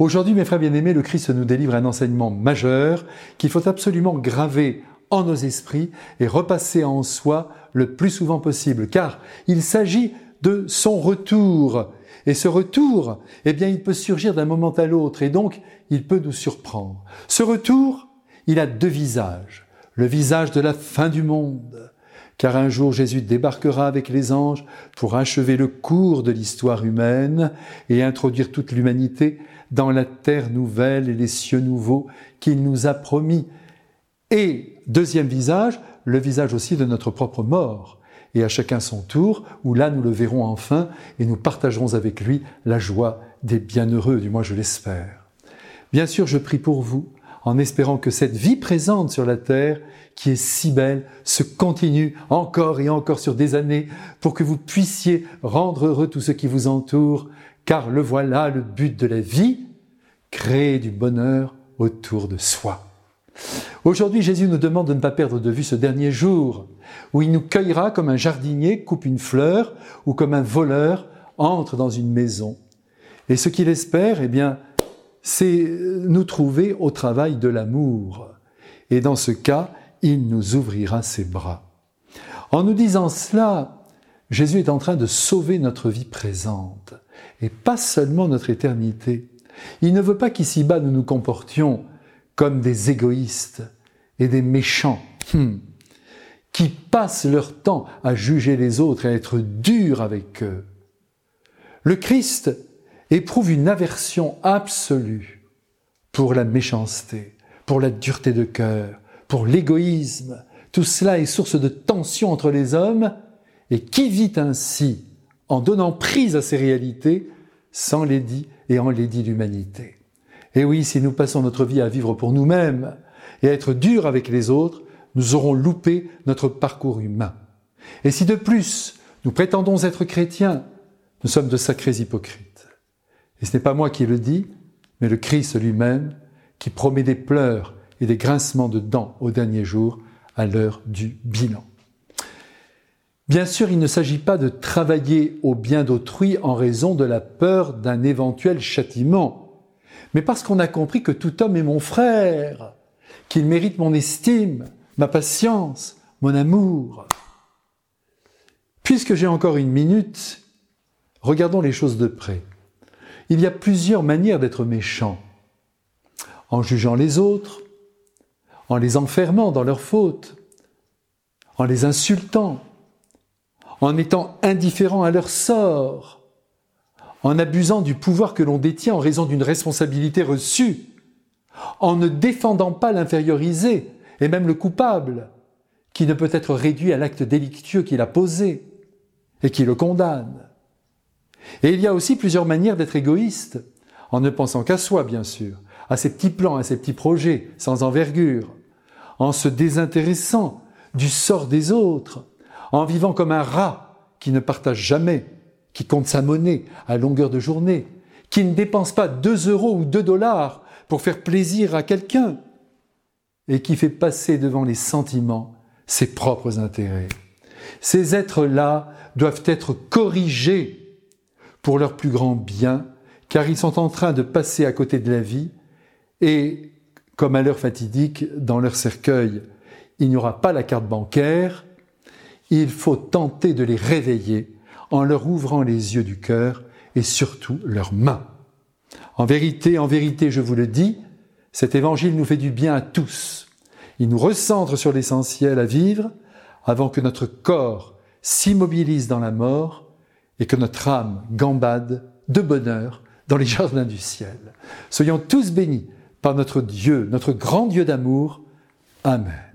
Aujourd'hui, mes frères bien-aimés, le Christ nous délivre un enseignement majeur qu'il faut absolument graver en nos esprits et repasser en soi le plus souvent possible, car il s'agit de son retour. Et ce retour, eh bien, il peut surgir d'un moment à l'autre, et donc il peut nous surprendre. Ce retour, il a deux visages. Le visage de la fin du monde, car un jour Jésus débarquera avec les anges pour achever le cours de l'histoire humaine et introduire toute l'humanité dans la terre nouvelle et les cieux nouveaux qu'il nous a promis. Et deuxième visage, le visage aussi de notre propre mort. Et à chacun son tour, où là nous le verrons enfin et nous partagerons avec lui la joie des bienheureux, du moins je l'espère. Bien sûr, je prie pour vous, en espérant que cette vie présente sur la terre, qui est si belle, se continue encore et encore sur des années, pour que vous puissiez rendre heureux tout ce qui vous entoure, car le voilà le but de la vie, créer du bonheur autour de soi. Aujourd'hui, Jésus nous demande de ne pas perdre de vue ce dernier jour, où il nous cueillera comme un jardinier coupe une fleur, ou comme un voleur entre dans une maison. Et ce qu'il espère, eh bien, c'est nous trouver au travail de l'amour. Et dans ce cas, il nous ouvrira ses bras. En nous disant cela, Jésus est en train de sauver notre vie présente, et pas seulement notre éternité. Il ne veut pas qu'ici-bas nous nous comportions comme des égoïstes et des méchants, hmm, qui passent leur temps à juger les autres et à être durs avec eux. Le Christ éprouve une aversion absolue pour la méchanceté, pour la dureté de cœur, pour l'égoïsme. Tout cela est source de tension entre les hommes, et qui vit ainsi en donnant prise à ces réalités sans l'édit et en l'édit l'humanité? Et oui, si nous passons notre vie à vivre pour nous-mêmes et à être durs avec les autres, nous aurons loupé notre parcours humain. Et si de plus nous prétendons être chrétiens, nous sommes de sacrés hypocrites. Et ce n'est pas moi qui le dis, mais le Christ lui-même, qui promet des pleurs et des grincements de dents au dernier jour, à l'heure du bilan. Bien sûr, il ne s'agit pas de travailler au bien d'autrui en raison de la peur d'un éventuel châtiment, mais parce qu'on a compris que tout homme est mon frère, qu'il mérite mon estime, ma patience, mon amour. Puisque j'ai encore une minute, regardons les choses de près. Il y a plusieurs manières d'être méchant. En jugeant les autres, en les enfermant dans leurs fautes, en les insultant, en étant indifférent à leur sort, en abusant du pouvoir que l'on détient en raison d'une responsabilité reçue, en ne défendant pas l'infériorisé et même le coupable, qui ne peut être réduit à l'acte délictueux qu'il a posé et qui le condamne. Et il y a aussi plusieurs manières d'être égoïste, en ne pensant qu'à soi, bien sûr, à ses petits plans, à ses petits projets sans envergure, en se désintéressant du sort des autres, en vivant comme un rat qui ne partage jamais, qui compte sa monnaie à longueur de journée, qui ne dépense pas deux euros ou deux dollars pour faire plaisir à quelqu'un, et qui fait passer devant les sentiments ses propres intérêts. Ces êtres-là doivent être corrigés pour leur plus grand bien, car ils sont en train de passer à côté de la vie, et, comme à l'heure fatidique, dans leur cercueil, il n'y aura pas la carte bancaire, il faut tenter de les réveiller en leur ouvrant les yeux du cœur et surtout leurs mains. En vérité, en vérité, je vous le dis, cet évangile nous fait du bien à tous. Il nous recentre sur l'essentiel à vivre avant que notre corps s'immobilise dans la mort et que notre âme gambade de bonheur dans les jardins du ciel. Soyons tous bénis par notre Dieu, notre grand Dieu d'amour. Amen.